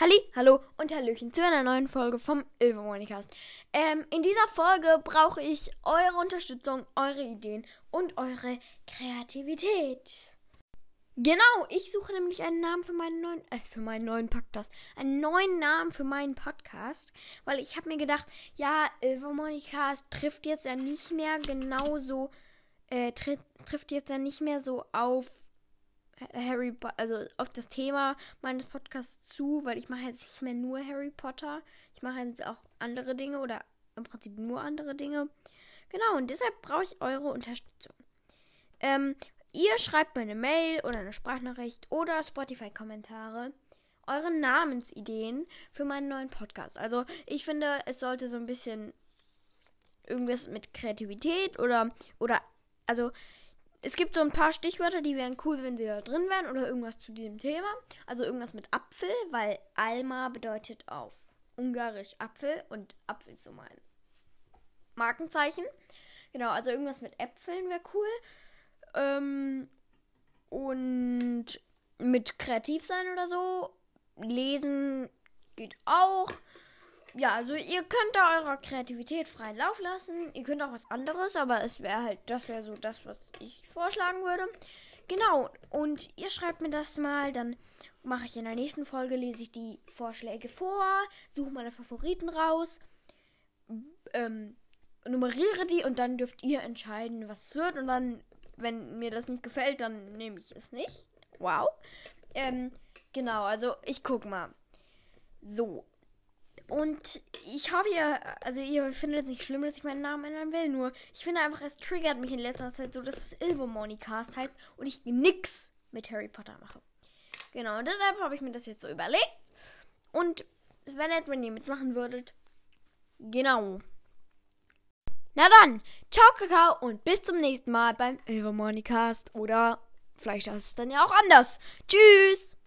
Halli, hallo und Hallöchen zu einer neuen Folge vom Ilvermonicast. Ähm, in dieser Folge brauche ich eure Unterstützung, eure Ideen und eure Kreativität. Genau, ich suche nämlich einen Namen für meinen neuen, äh, für meinen neuen Podcast. Einen neuen Namen für meinen Podcast, weil ich habe mir gedacht, ja, Ilvermonicast trifft jetzt ja nicht mehr genauso, äh, tri trifft jetzt ja nicht mehr so auf Harry also auf das Thema meines Podcasts zu, weil ich mache jetzt nicht mehr nur Harry Potter. Ich mache jetzt auch andere Dinge oder im Prinzip nur andere Dinge. Genau, und deshalb brauche ich eure Unterstützung. Ähm, ihr schreibt mir eine Mail oder eine Sprachnachricht oder Spotify-Kommentare eure Namensideen für meinen neuen Podcast. Also ich finde, es sollte so ein bisschen irgendwas mit Kreativität oder oder also es gibt so ein paar Stichwörter, die wären cool, wenn sie da drin wären oder irgendwas zu diesem Thema. Also irgendwas mit Apfel, weil Alma bedeutet auf Ungarisch Apfel und Apfel ist so mein Markenzeichen. Genau, also irgendwas mit Äpfeln wäre cool. Ähm, und mit kreativ sein oder so. Lesen ja, also ihr könnt da eurer Kreativität freien Lauf lassen. Ihr könnt auch was anderes, aber es wäre halt, das wäre so das, was ich vorschlagen würde. Genau, und ihr schreibt mir das mal, dann mache ich in der nächsten Folge, lese ich die Vorschläge vor, suche meine Favoriten raus, ähm, nummeriere die und dann dürft ihr entscheiden, was es wird. Und dann, wenn mir das nicht gefällt, dann nehme ich es nicht. Wow. Ähm, genau, also ich guck mal. So, und ich hoffe, ihr, also ihr findet es nicht schlimm, dass ich meinen Namen ändern will. Nur, ich finde einfach, es triggert mich in letzter Zeit so, dass es Ilvermorny-Cast heißt und ich nix mit Harry Potter mache. Genau, und deshalb habe ich mir das jetzt so überlegt. Und es wäre nett, wenn ihr mitmachen würdet. Genau. Na dann, ciao Kakao und bis zum nächsten Mal beim Ilvermorny-Cast. Oder vielleicht ist es dann ja auch anders. Tschüss!